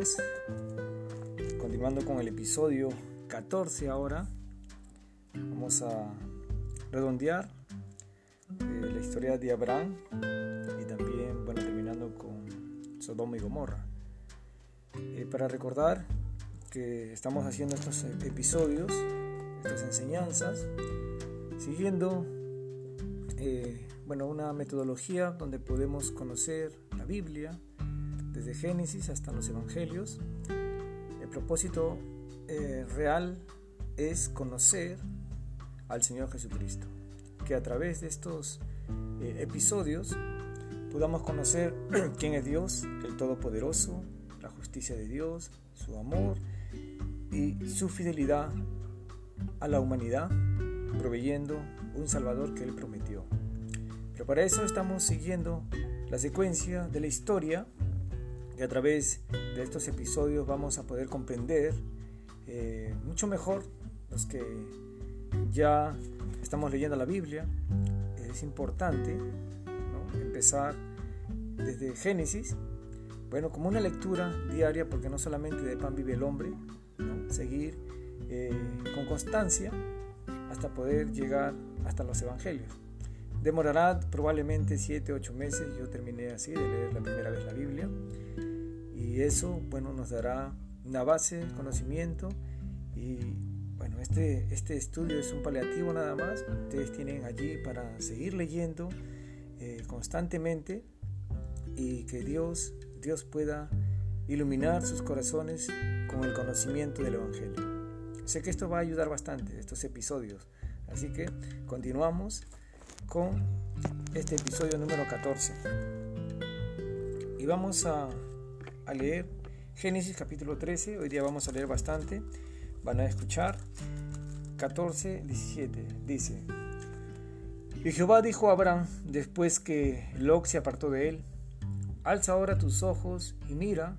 Dios. Continuando con el episodio 14 ahora, vamos a redondear eh, la historia de Abraham y también, bueno, terminando con Sodoma y Gomorra. Eh, para recordar que estamos haciendo estos episodios, estas enseñanzas, siguiendo eh, bueno, una metodología donde podemos conocer la Biblia, desde Génesis hasta los Evangelios. El propósito eh, real es conocer al Señor Jesucristo, que a través de estos eh, episodios podamos conocer quién es Dios, el Todopoderoso, la justicia de Dios, su amor y su fidelidad a la humanidad, proveyendo un Salvador que Él prometió. Pero para eso estamos siguiendo la secuencia de la historia y a través de estos episodios vamos a poder comprender eh, mucho mejor los que ya estamos leyendo la Biblia. Es importante empezar desde Génesis, bueno, como una lectura diaria, porque no solamente de pan vive el hombre, seguir eh, con constancia hasta poder llegar hasta los evangelios. Demorará probablemente 7, 8 meses, yo terminé así de leer la primera vez la Biblia. Y eso, bueno, nos dará una base, conocimiento. Y bueno, este, este estudio es un paliativo nada más, ustedes tienen allí para seguir leyendo eh, constantemente. Y que Dios, Dios pueda iluminar sus corazones con el conocimiento del Evangelio. Sé que esto va a ayudar bastante, estos episodios. Así que continuamos con este episodio número 14. Y vamos a, a leer Génesis capítulo 13. Hoy día vamos a leer bastante. Van a escuchar 14, 17. Dice, y Jehová dijo a Abraham, después que Lot se apartó de él, alza ahora tus ojos y mira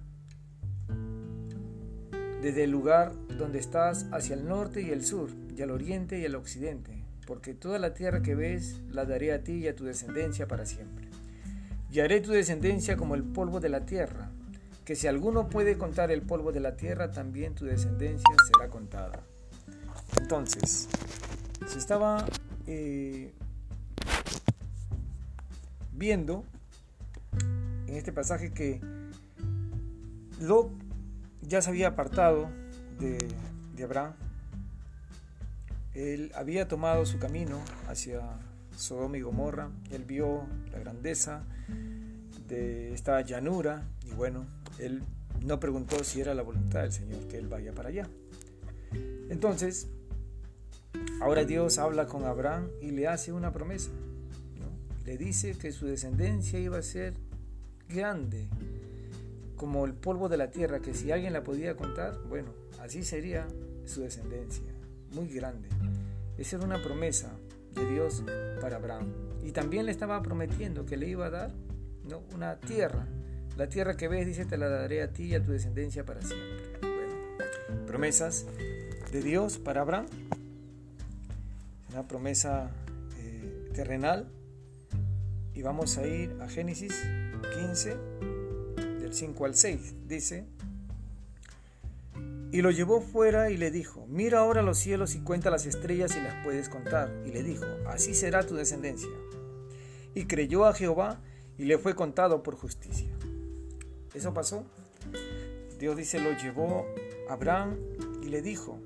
desde el lugar donde estás hacia el norte y el sur, y al oriente y al occidente, porque toda la tierra que ves la daré a ti y a tu descendencia para siempre. Y haré tu descendencia como el polvo de la tierra, que si alguno puede contar el polvo de la tierra, también tu descendencia será contada. Entonces, se estaba eh, viendo en este pasaje que Lot ya se había apartado de, Abraham. Él había tomado su camino hacia Sodoma y Gomorra. Él vio la grandeza de esta llanura y bueno, él no preguntó si era la voluntad del Señor que él vaya para allá. Entonces, ahora Dios habla con Abraham y le hace una promesa. Le dice que su descendencia iba a ser grande, como el polvo de la tierra, que si alguien la podía contar, bueno, así sería su descendencia, muy grande. Esa era una promesa de Dios para Abraham. Y también le estaba prometiendo que le iba a dar una tierra. La tierra que ves, dice, te la daré a ti y a tu descendencia para siempre. Bueno, promesas de Dios para Abraham. Una promesa eh, terrenal. Y vamos a ir a Génesis 15 5 al 6. Dice, y lo llevó fuera y le dijo, mira ahora los cielos y cuenta las estrellas y las puedes contar. Y le dijo, así será tu descendencia. Y creyó a Jehová y le fue contado por justicia. Eso pasó. Dios dice, lo llevó Abraham y le dijo,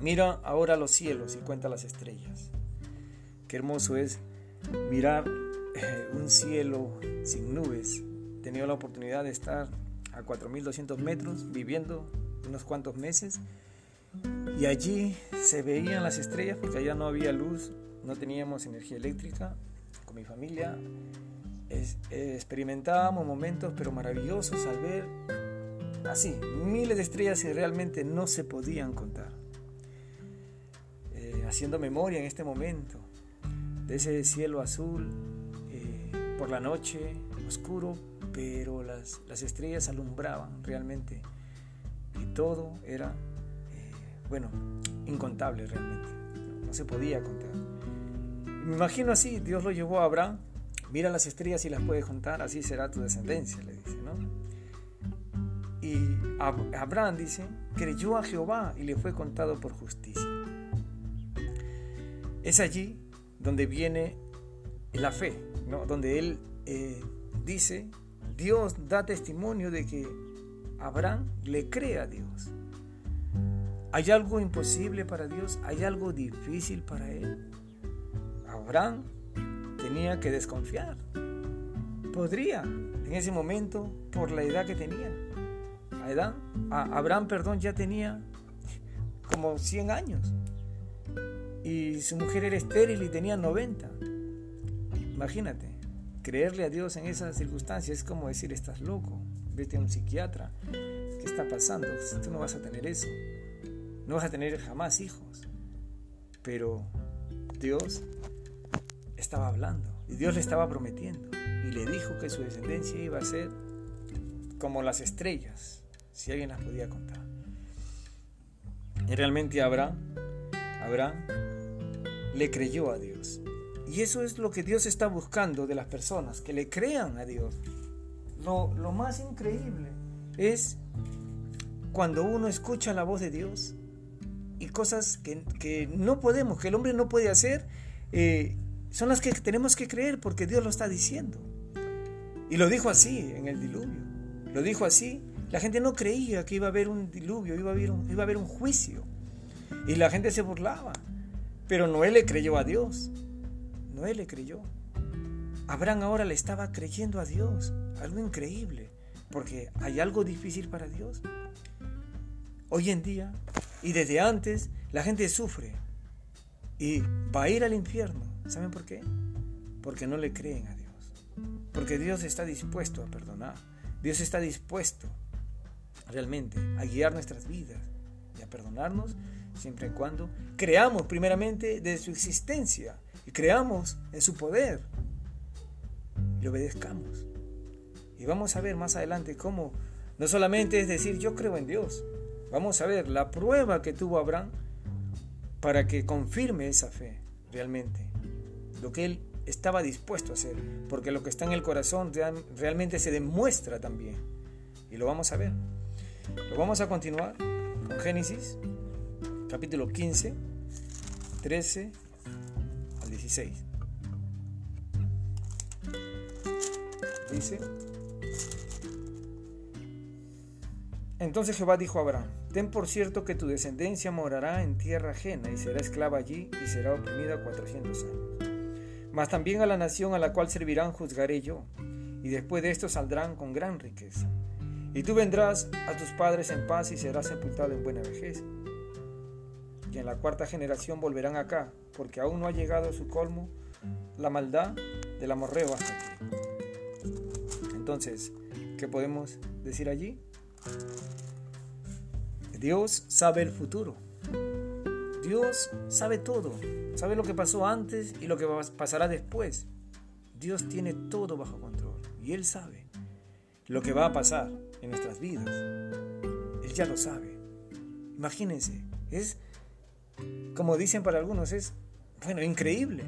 mira ahora los cielos y cuenta las estrellas. Qué hermoso es mirar eh, un cielo sin nubes, tenido la oportunidad de estar a 4.200 metros viviendo unos cuantos meses y allí se veían las estrellas porque allá no había luz, no teníamos energía eléctrica. Con mi familia experimentábamos momentos pero maravillosos al ver así miles de estrellas y realmente no se podían contar. Eh, haciendo memoria en este momento de ese cielo azul eh, por la noche oscuro pero las, estrellas alumbraban realmente todo era, eh, bueno, incontable realmente, no, se podía contar. me imagino así, Dios lo llevó a Abraham, mira las estrellas y las puedes contar, así será tu descendencia, le dice, ¿no? Y Abraham dice, creyó a Jehová y le fue contado por justicia. Es allí donde viene la fe, ¿no? donde él eh, dice, Dios da testimonio de que Abraham le cree a Dios. ¿Hay algo imposible para Dios? ¿Hay algo difícil para él? Abraham tenía que desconfiar. Podría, en ese momento, por la edad que tenía. Abraham, perdón, ya tenía como 100 años. Y su mujer era estéril y tenía 90. Imagínate, creerle a Dios en esas circunstancias es como decir, estás loco, vete a un psiquiatra. ¿Qué está pasando? Tú no vas a tener eso. No vas a tener jamás hijos. Pero Dios estaba hablando y Dios le estaba prometiendo y le dijo que su descendencia iba a ser como las estrellas, si alguien las podía contar. Y realmente Abraham, Abraham le creyó a Dios. Y eso es lo que Dios está buscando de las personas, que le crean a Dios. Lo, lo más increíble es cuando uno escucha la voz de Dios y cosas que, no podemos, que el hombre no puede hacer, eh, son las que tenemos que creer porque Dios lo está diciendo. Y lo dijo así en el diluvio. Lo dijo así. La gente no creía que iba a haber un diluvio, iba a haber iba a haber un juicio. Y la gente se burlaba. Pero Noé le creyó a Dios. Noé le creyó. Abraham ahora le estaba creyendo a Dios. Algo increíble. Porque hay algo difícil para Dios. Hoy en día, y desde antes, la gente sufre. Y va a ir al infierno ¿Saben por qué? Porque no le creen a Dios. Porque Dios está dispuesto a perdonar. Dios está dispuesto realmente a guiar nuestras vidas y a perdonarnos siempre y cuando creamos primeramente de su existencia y creamos en su poder y obedezcamos. Y vamos a ver más adelante cómo no solamente es decir yo creo en Dios, vamos a ver la prueba que tuvo Abraham para que confirme esa fe realmente lo que él estaba dispuesto a hacer, porque lo que está en el corazón realmente se demuestra también. Y lo vamos a ver. Lo vamos a continuar con Génesis, capítulo 15, 13 al 16. Dice, entonces Jehová dijo a Abraham, ten por cierto que tu descendencia morará en tierra ajena y será esclava allí y será oprimida 400 años. Mas también a la nación a la cual servirán juzgaré yo, y después de esto saldrán con gran riqueza. Y tú vendrás a tus padres en paz y serás sepultado en buena vejez. Y en la cuarta generación volverán acá, porque aún no ha llegado a su colmo la maldad del amorreo hasta aquí. Entonces, ¿qué podemos decir allí? Dios sabe el futuro. Dios sabe todo. Sabe lo que pasó antes y lo que pasará después. Dios tiene todo bajo control y Él sabe lo que va a pasar en nuestras vidas. Él ya lo sabe. Imagínense, es como dicen para algunos, es, bueno, increíble.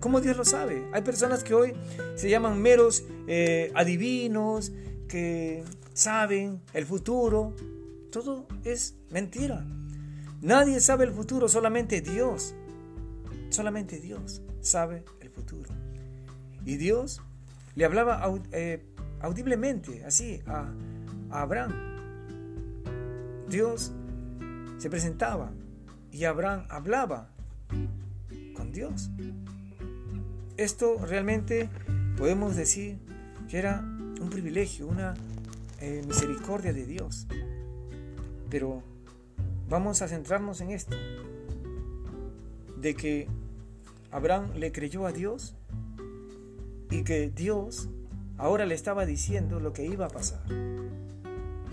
¿Cómo Dios lo sabe? Hay personas que hoy se llaman meros eh, adivinos, que saben el futuro. Todo es mentira. Nadie sabe el futuro, solamente Dios. Solamente Dios sabe el futuro. Y Dios le hablaba eh, audiblemente, así, a, Abraham. Dios se presentaba y Abraham hablaba con Dios. Esto realmente podemos decir que era un privilegio, una eh, misericordia de Dios. Pero vamos a centrarnos en esto, de que Abraham le creyó a Dios y que Dios ahora le estaba diciendo lo que iba a pasar.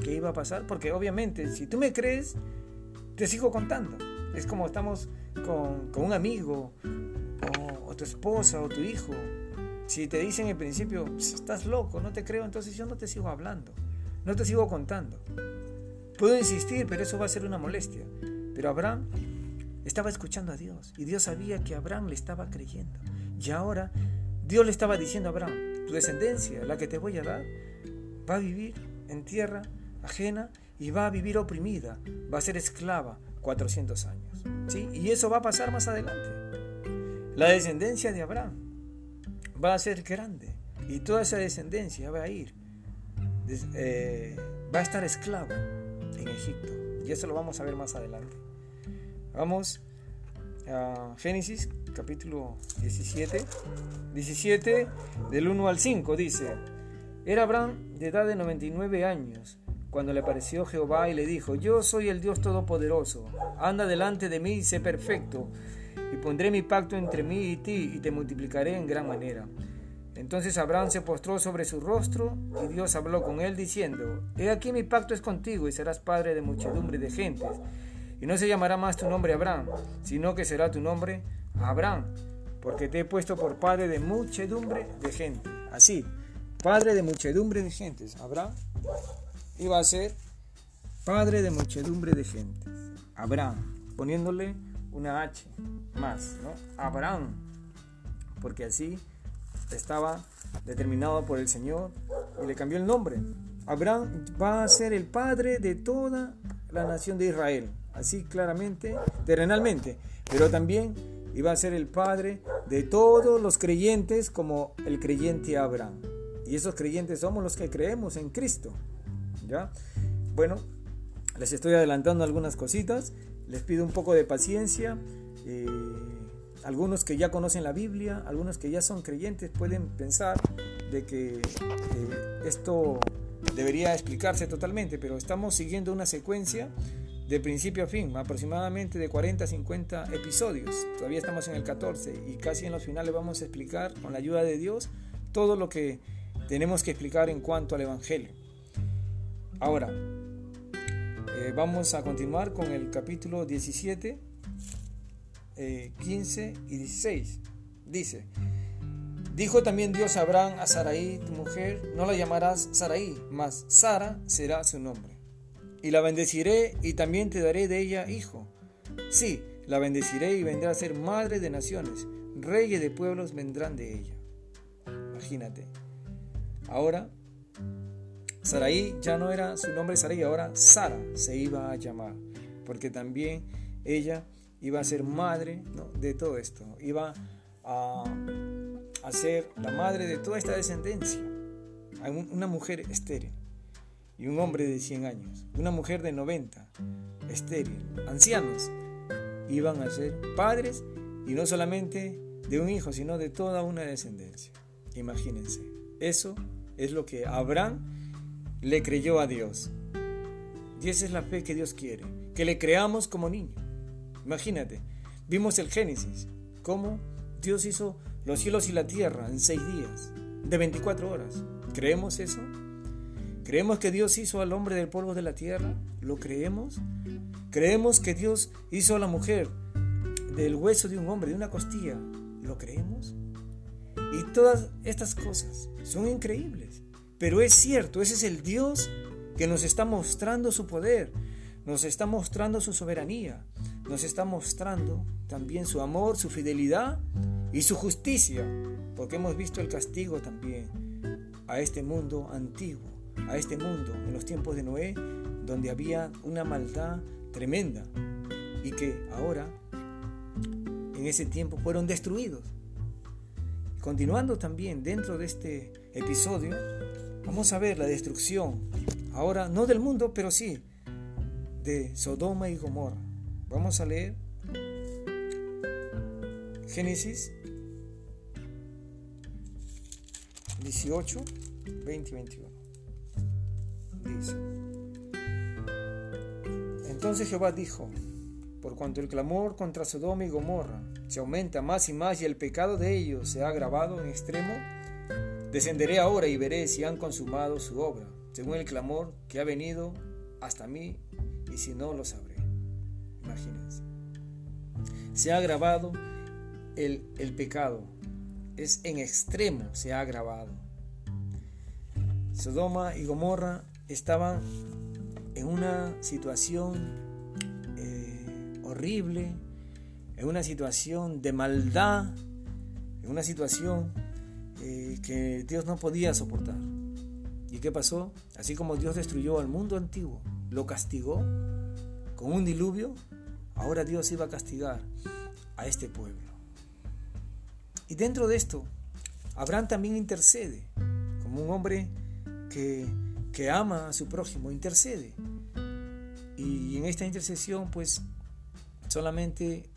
¿Qué iba a pasar? Porque obviamente si tú me crees, te sigo contando. Es como estamos con, un amigo tu esposa o tu hijo. Si te dicen en principio, estás loco, no te creo, entonces yo no te sigo hablando, no te sigo contando. Puedo insistir, pero eso va a ser una molestia. Pero Abraham estaba escuchando a Dios y Dios sabía que Abraham le estaba creyendo. Y ahora Dios le estaba diciendo a Abraham, tu descendencia, la que te voy a dar, va a vivir en tierra ajena y va a vivir oprimida, va a ser esclava 400 años. ¿sí? Y eso va a pasar más adelante. La descendencia de Abraham va a ser grande y toda esa descendencia va a ir, eh, va a estar esclava en Egipto. Y eso lo vamos a ver más adelante. Vamos a Génesis capítulo 17. 17 del 1 al 5 dice, era Abraham de edad de 99 años cuando le apareció Jehová y le dijo, yo soy el Dios Todopoderoso, anda delante de mí y sé perfecto, y pondré mi pacto entre mí y ti y te multiplicaré en gran manera. Entonces Abraham se postró sobre su rostro y Dios habló con él diciendo, He aquí mi pacto es contigo y serás padre de muchedumbre de gentes. Y no se llamará más tu nombre Abraham, sino que será tu nombre Abraham, porque te he puesto por padre de muchedumbre de gente. Así, padre de muchedumbre de gentes. Abraham iba a ser padre de muchedumbre de gentes. Abraham, poniéndole una H más, ¿no? Abraham, porque así estaba determinado por el Señor y le cambió el nombre. Abraham va a ser el padre de toda la nación de Israel, así claramente, terrenalmente, pero también iba a ser el padre de todos los creyentes como el creyente Abraham. Y esos creyentes somos los que creemos en Cristo. ¿Ya? Bueno, les estoy adelantando algunas cositas, les pido un poco de paciencia. Eh, algunos que ya conocen la Biblia, algunos que ya son creyentes pueden pensar de que eh, esto debería explicarse totalmente, pero estamos siguiendo una secuencia de principio a fin, aproximadamente de 40 a 50 episodios. Todavía estamos en el 14 y casi en los finales vamos a explicar con la ayuda de Dios todo lo que tenemos que explicar en cuanto al Evangelio. Ahora, eh, vamos a continuar con el capítulo 17 15 eh, y 16. Dice, dijo también Dios a Abraham a Sarai, tu mujer, no la llamarás Sarai, mas Sara será su nombre. Y la bendeciré y también te daré de ella hijo. Sí, la bendeciré y vendrá a ser madre de naciones, reyes de pueblos vendrán de ella. Imagínate. Ahora, Sarai ya no era su nombre Sarai, ahora Sara se iba a llamar, porque también ella iba a ser madre de todo esto, iba a, a, ser la madre de toda esta descendencia. Una mujer estéril y un hombre de 100 años, una mujer de 90, estéril, ancianos, iban a ser padres y no solamente de un hijo, sino de toda una descendencia. Imagínense, eso es lo que Abraham le creyó a Dios. Y esa es la fe que Dios quiere, que le creamos como niños. Imagínate, vimos el Génesis, cómo Dios hizo los cielos y la tierra en seis días, de 24 horas. ¿Creemos eso? ¿Creemos que Dios hizo al hombre del polvo de la tierra? ¿Lo creemos? ¿Creemos que Dios hizo a la mujer del hueso de un hombre, de una costilla? ¿Lo creemos? Y todas estas cosas son increíbles. Pero es cierto, ese es el Dios que nos está mostrando su poder, nos está mostrando su soberanía, nos está mostrando también su amor, su fidelidad y su justicia, porque hemos visto el castigo también a este mundo antiguo, a este mundo en los tiempos de Noé, donde había una maldad tremenda y que ahora en ese tiempo fueron destruidos. Continuando también dentro de este episodio, vamos a ver la destrucción, ahora no del mundo, pero sí de Sodoma y Gomorra. Vamos a leer Génesis 18, 20 y 21. Dice, entonces Jehová dijo, por cuanto el clamor contra Sodoma y Gomorra se aumenta más y más y el pecado de ellos se ha agravado en extremo, descenderé ahora y veré si han consumado su obra, según el clamor que ha venido hasta mí y si no lo sabré. Imagínense. Se ha agravado el, el pecado. Es en extremo, se ha agravado. Sodoma y Gomorra estaban en una situación eh, horrible, en una situación de maldad, en una situación eh, que Dios no podía soportar. ¿Y qué pasó? Así como Dios destruyó al mundo antiguo, lo castigó con un diluvio, ahora Dios iba a castigar a este pueblo. Y dentro de esto, Abraham también intercede, como un hombre que, que ama a su prójimo, intercede. Y en esta intercesión, pues, solamente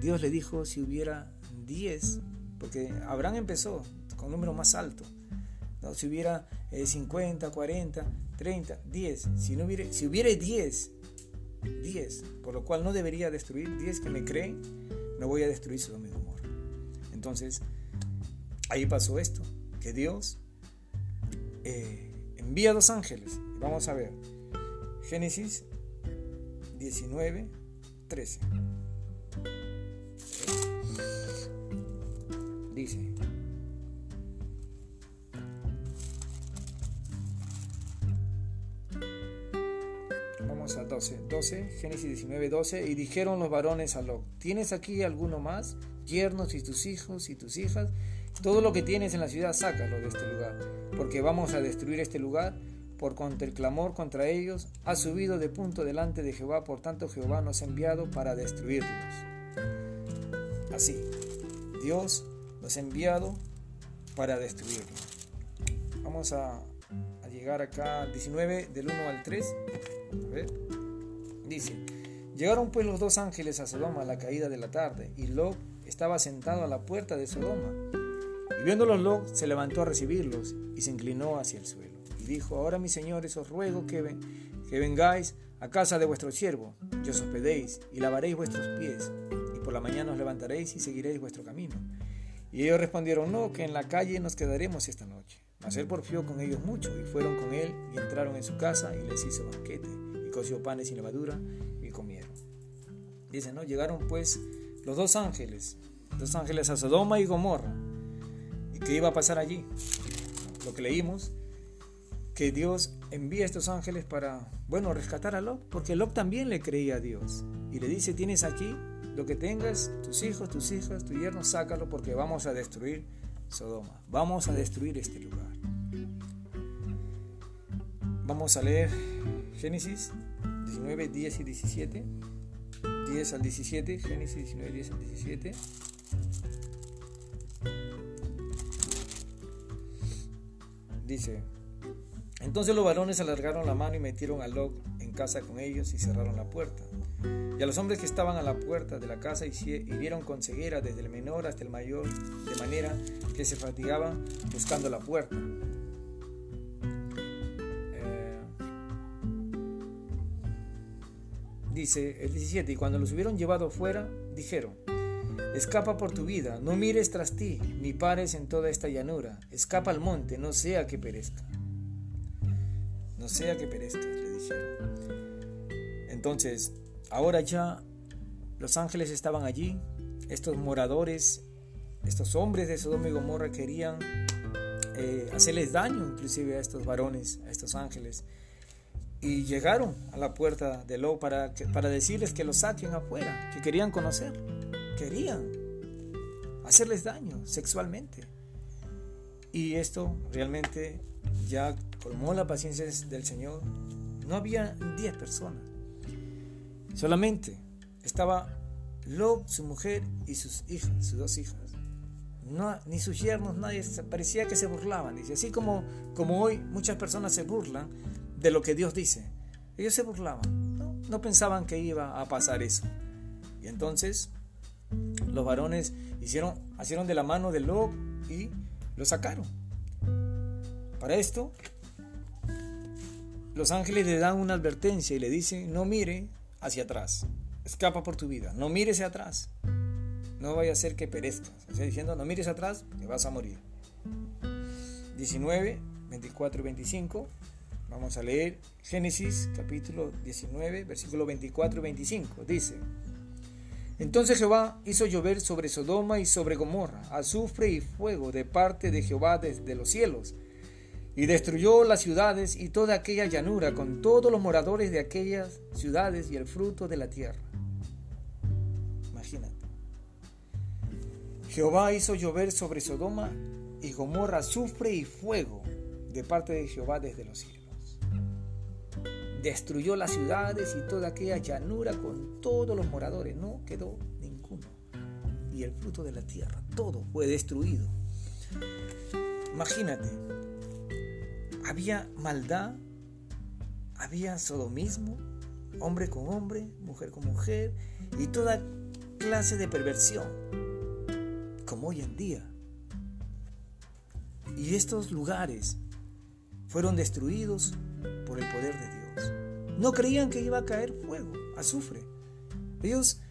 Dios le dijo si hubiera 10, porque Abraham empezó con un número más alto. ¿no? Si hubiera 50, 40, 30, 10, si, no hubiera, si hubiera 10, 10, por lo cual no debería destruir 10 que me creen, no voy a destruir su y Gomorra. Entonces, ahí pasó esto, que Dios eh, envía dos ángeles. Vamos a ver, Génesis 19, 13. Dice, vamos a 12, 12, Génesis 19, 12, y dijeron los varones a Lot, ¿tienes aquí alguno más? Yernos y tus hijos y tus hijas, todo lo que tienes en la ciudad, sácalo de este lugar, porque vamos a destruir este lugar por cuanto el clamor contra ellos ha subido de punto delante de Jehová, por tanto Jehová nos ha enviado para destruirlos. Así, Dios nos ha enviado para destruirlos. Vamos a, llegar acá al 19 del 1 al 3. Dice, llegaron pues los dos ángeles a Sodoma a la caída de la tarde, y Lot estaba sentado a la puerta de Sodoma. Y viéndolos Lot se levantó a recibirlos y se inclinó hacia el suelo y dijo, ahora mis señores os ruego que, ven, que vengáis a casa de vuestro siervo, y os hospedéis, y lavaréis vuestros pies, y por la mañana os levantaréis y seguiréis vuestro camino. Y ellos respondieron, no, que en la calle nos quedaremos esta noche. Mas él porfió con ellos mucho, y fueron con él, y entraron en su casa, y les hizo banquete, y coció panes sin levadura, y comieron. Dice, ¿no? Llegaron pues los dos ángeles, dos ángeles a Sodoma y Gomorra. ¿Y qué iba a pasar allí? Lo que leímos que Dios envía a estos ángeles para, bueno, rescatar a Lot, porque Lot también le creía a Dios. Y le dice, tienes aquí lo que tengas, tus hijos, tus hijas, tu yerno, sácalo porque vamos a destruir Sodoma. Vamos a destruir este lugar. Vamos a leer Génesis 19, 10 y 17. 10 al 17, Génesis 19, 10 al 17. Dice, entonces los varones alargaron la mano y metieron a Lot en casa con ellos y cerraron la puerta. Y a los hombres que estaban a la puerta de la casa hirieron con ceguera desde el menor hasta el mayor, de manera que se fatigaban buscando la puerta. Eh, dice el 17, y cuando los hubieron llevado fuera, dijeron, Escapa por tu vida, no mires tras ti, ni pares en toda esta llanura, escapa al monte, no sea que perezca no sea que perezcas, le dijeron. Entonces, ahora ya los ángeles estaban allí, estos moradores, estos hombres de Sodoma y Gomorra querían eh, hacerles daño inclusive a estos varones, a estos ángeles. Y llegaron a la puerta de Lo para, para decirles que los saquen afuera, que querían conocer, querían hacerles daño sexualmente. Y esto realmente ya colmó la paciencia del Señor, no había 10 personas. Solamente estaba Lob, su mujer y sus hijas, sus dos hijas. No, ni sus yernos, nadie, parecía que se burlaban. Dice, así como, como hoy muchas personas se burlan de lo que Dios dice. Ellos se burlaban, no, pensaban que iba a pasar eso. Y entonces los varones hicieron, hicieron de la mano de Lob y lo sacaron. Para esto, los ángeles le dan una advertencia y le dicen, no mire hacia atrás, escapa por tu vida, no mires atrás, no vaya a ser que perezcas. O sea, diciendo, no mires atrás, que vas a morir. 19, 24 y 25. Vamos a leer Génesis capítulo 19, versículo 24 y 25. Dice, entonces Jehová hizo llover sobre Sodoma y sobre Gomorra azufre y fuego de parte de Jehová desde los cielos y destruyó las ciudades y toda aquella llanura con todos los moradores de aquellas ciudades y el fruto de la tierra. Imagínate. Jehová hizo llover sobre Sodoma y Gomorra azufre y fuego de parte de Jehová desde los cielos. Destruyó las ciudades y toda aquella llanura con todos los moradores. No quedó ninguno. Y el fruto de la tierra, todo fue destruido. Imagínate, había maldad, había sodomismo, hombre con hombre, mujer con mujer, y toda clase de perversión, como hoy en día. Y estos lugares fueron destruidos por el poder de Dios. No creían que iba a caer fuego, azufre. Ellos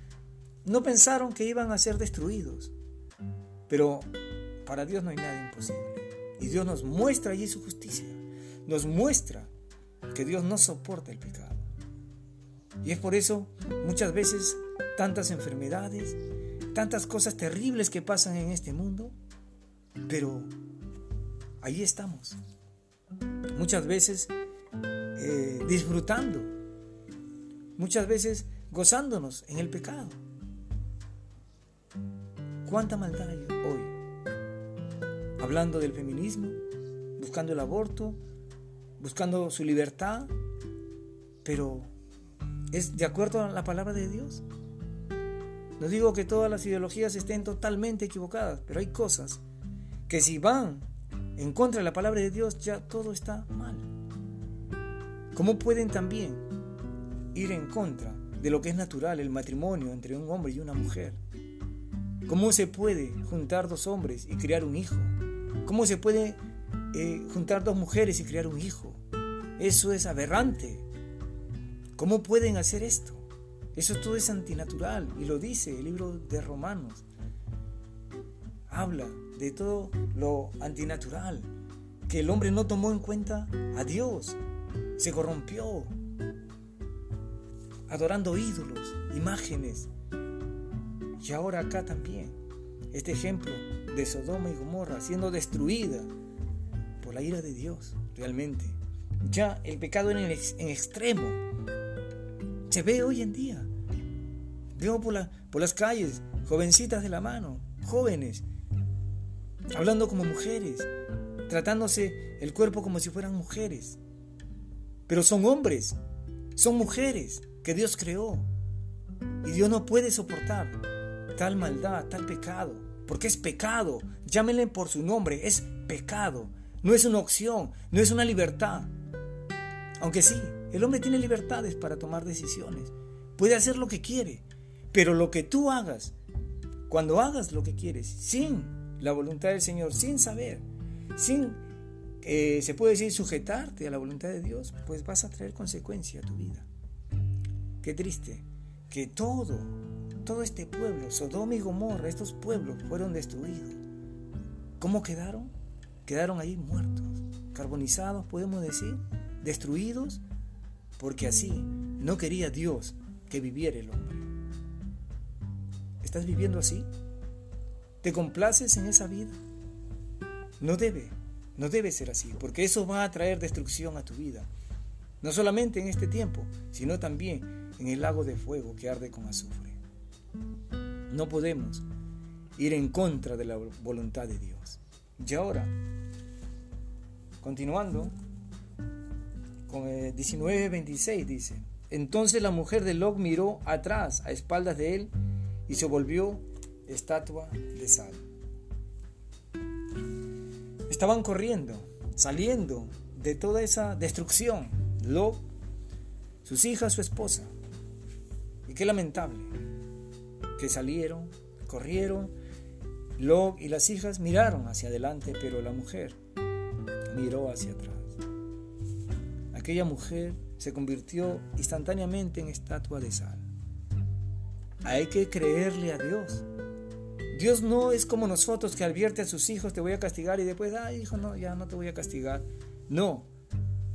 no pensaron que iban a ser destruidos. Pero para Dios no hay nada imposible. Y Dios nos muestra allí su justicia. Nos muestra que Dios no soporta el pecado. Y es por eso muchas veces tantas enfermedades, tantas cosas terribles que pasan en este mundo, pero ahí estamos. Muchas veces eh, disfrutando, muchas veces gozándonos en el pecado. ¿Cuánta maldad hay hoy? Hablando del feminismo, buscando el aborto, buscando su libertad, pero ¿es de acuerdo a la palabra de Dios? No digo que todas las ideologías estén totalmente equivocadas, pero hay cosas que si van en contra de la palabra de Dios ya todo está mal. ¿Cómo pueden también ir en contra de lo que es natural, el matrimonio entre un hombre y una mujer? ¿Cómo se puede juntar dos hombres y criar un hijo? ¿Cómo se puede eh, juntar dos mujeres y criar un hijo? Eso es aberrante. ¿Cómo pueden hacer esto? Eso todo es antinatural y lo dice el libro de Romanos. Habla de todo lo antinatural, que el hombre no tomó en cuenta a Dios, se corrompió, adorando ídolos, imágenes. Y ahora acá también, este ejemplo de Sodoma y Gomorra siendo destruida por la ira de Dios, realmente. Ya el pecado en, en extremo se ve hoy en día. Veo por, por las calles jovencitas de la mano, jóvenes, hablando como mujeres, tratándose el cuerpo como si fueran mujeres. Pero son hombres, son mujeres que Dios creó. Y Dios no puede soportar tal maldad, tal pecado, porque es pecado. Llámenle por su nombre, es pecado. No es una opción, no es una libertad. Aunque sí, el hombre tiene libertades para tomar decisiones. Puede hacer lo que quiere. Pero lo que tú hagas, cuando hagas lo que quieres, sin la voluntad del Señor, sin saber, sin, eh, se puede decir, sujetarte a la voluntad de Dios, pues vas a traer consecuencia a tu vida. Qué triste que todo, todo este pueblo, Sodoma y Gomorra, estos pueblos fueron destruidos. ¿Cómo quedaron? Quedaron ahí muertos, carbonizados, podemos decir, destruidos porque así no quería Dios que viviera el hombre. ¿Estás viviendo así? ¿Te complaces en esa vida? No debe, no debe ser así, porque eso va a traer destrucción a tu vida. No solamente en este tiempo, sino también en el lago de fuego que arde con azufre. No podemos ir en contra de la voluntad de Dios. Y ahora, continuando, con 19:26 dice, entonces la mujer de Lot miró atrás a espaldas de él y se volvió estatua de sal. Estaban corriendo, saliendo de toda esa destrucción. Lot, sus hijas, su esposa. Y qué lamentable que salieron, corrieron. Lot y las hijas miraron hacia adelante, pero la mujer miró hacia atrás. Aquella mujer se convirtió instantáneamente en estatua de sal. Hay que creerle a Dios. Dios no es como nosotros que advierte a sus hijos, te voy a castigar y después, ay hijo, no, ya no te voy a castigar. No,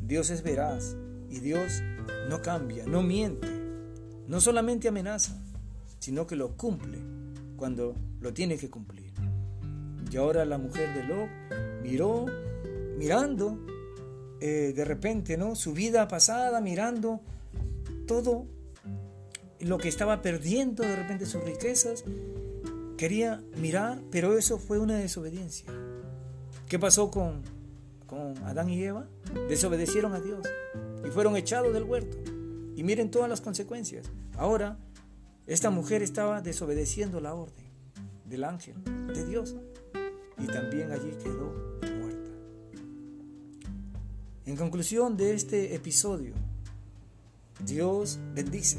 Dios es veraz y Dios no cambia, no miente. No solamente amenaza, sino que lo cumple cuando lo tiene que cumplir. Y ahora la mujer de Lot miró, mirando eh, de repente, ¿no? Su vida pasada, mirando todo lo que estaba perdiendo, de repente sus riquezas. Quería mirar, pero eso fue una desobediencia. ¿Qué pasó con con Adán y Eva? Desobedecieron a Dios y fueron echados del huerto. Y miren todas las consecuencias. Ahora, esta mujer estaba desobedeciendo la orden del ángel de Dios y también allí quedó. En conclusión de este episodio, Dios bendice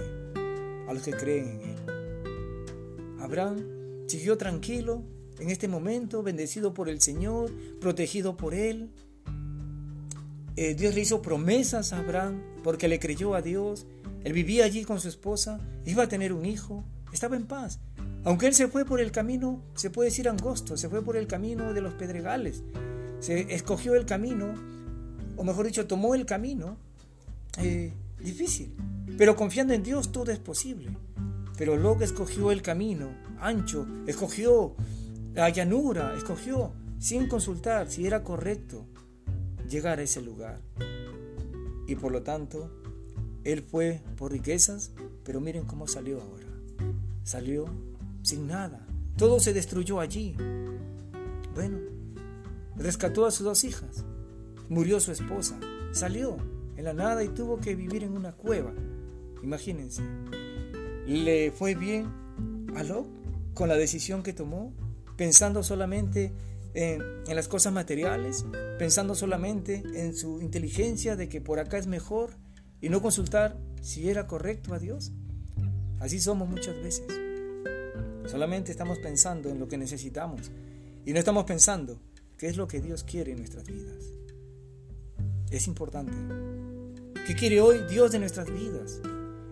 a los que creen en Él. Abraham siguió tranquilo en este momento, bendecido por el Señor, protegido por Él. Eh, Dios le hizo promesas a Abraham porque le creyó a Dios. Él vivía allí con su esposa, iba a tener un hijo, estaba en paz. Aunque él se fue por el camino, se puede decir angosto, se fue por el camino de los pedregales, se escogió el camino, o mejor dicho, tomó el camino eh, difícil. Pero confiando en Dios todo es posible. Pero luego escogió el camino ancho, escogió la llanura, escogió sin consultar si era correcto llegar a ese lugar. Y por lo tanto, él fue por riquezas, pero miren cómo salió ahora. Salió sin nada. Todo se destruyó allí. Bueno, rescató a sus dos hijas. Murió su esposa. Salió en la nada y tuvo que vivir en una cueva. Imagínense. ¿Le fue bien a Lot con la decisión que tomó? Pensando solamente en, en, las cosas materiales, pensando solamente en su inteligencia de que por acá es mejor y no consultar si era correcto a Dios. Así somos muchas veces. Solamente estamos pensando en lo que necesitamos y no estamos pensando qué es lo que Dios quiere en nuestras vidas. Es importante. ¿Qué quiere hoy Dios de nuestras vidas?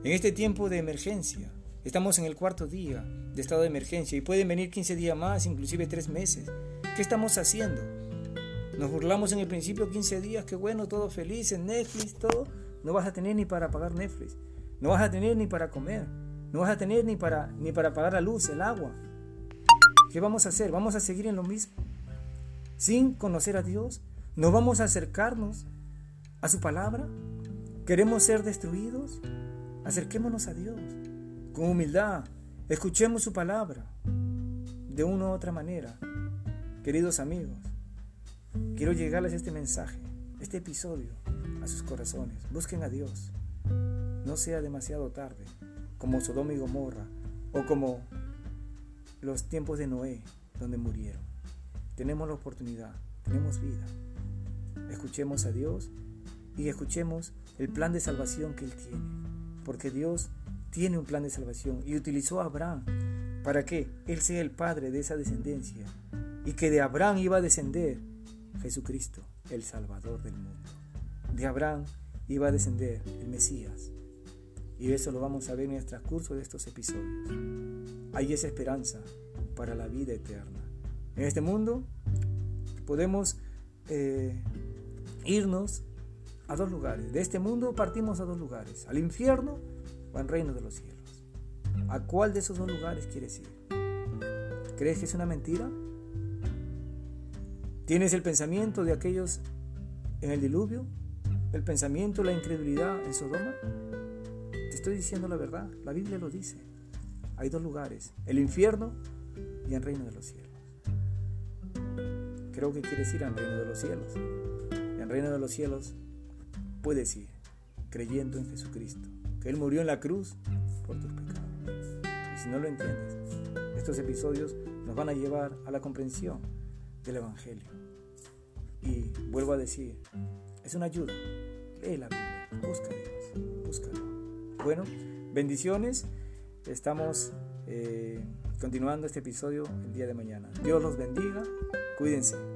En este tiempo de emergencia, estamos en el cuarto día de estado de emergencia y pueden venir 15 días más, inclusive 3 meses. ¿Qué estamos haciendo? Nos burlamos en el principio 15 días, qué bueno, todo feliz, en Netflix, todo. No vas a tener ni para pagar Netflix. No vas a tener ni para comer. No vas a tener ni para, ni para pagar la luz, el agua. ¿Qué vamos a hacer? ¿Vamos a seguir en lo mismo? Sin conocer a Dios. ¿No vamos a acercarnos a su palabra? ¿Queremos ser destruidos? Acerquémonos a Dios con humildad. Escuchemos su palabra de una u otra manera. Queridos amigos, quiero llegarles este mensaje, este episodio a sus corazones. Busquen a Dios. No sea demasiado tarde como Sodoma y Gomorra, o como los tiempos de Noé, donde murieron. Tenemos la oportunidad, tenemos vida. Escuchemos a Dios y escuchemos el plan de salvación que Él tiene, porque Dios tiene un plan de salvación y utilizó a Abraham para que Él sea el padre de esa descendencia y que de Abraham iba a descender Jesucristo, el Salvador del mundo. De Abraham iba a descender el Mesías, y eso lo vamos a ver en el transcurso de estos episodios. Hay esa esperanza para la vida eterna. En este mundo podemos eh, irnos a dos lugares. De este mundo partimos a dos lugares, al infierno o al reino de los cielos. ¿A cuál de esos dos lugares quieres ir? ¿Crees que es una mentira? ¿Tienes el pensamiento de aquellos en el diluvio? ¿El pensamiento, la incredulidad en Sodoma? estoy diciendo la verdad, la Biblia lo dice. Hay dos lugares, el infierno y el reino de los cielos. Creo que quieres ir al reino de los cielos. En el reino de los cielos puedes ir creyendo en Jesucristo, que Él murió en la cruz por tus pecados. Y si no lo entiendes, estos episodios nos van a llevar a la comprensión del Evangelio. Y vuelvo a decir, es una ayuda. Lee la Biblia, busca a Dios, búscalo. Bueno, bendiciones. Estamos eh, continuando este episodio el día de mañana. Dios los bendiga. Cuídense.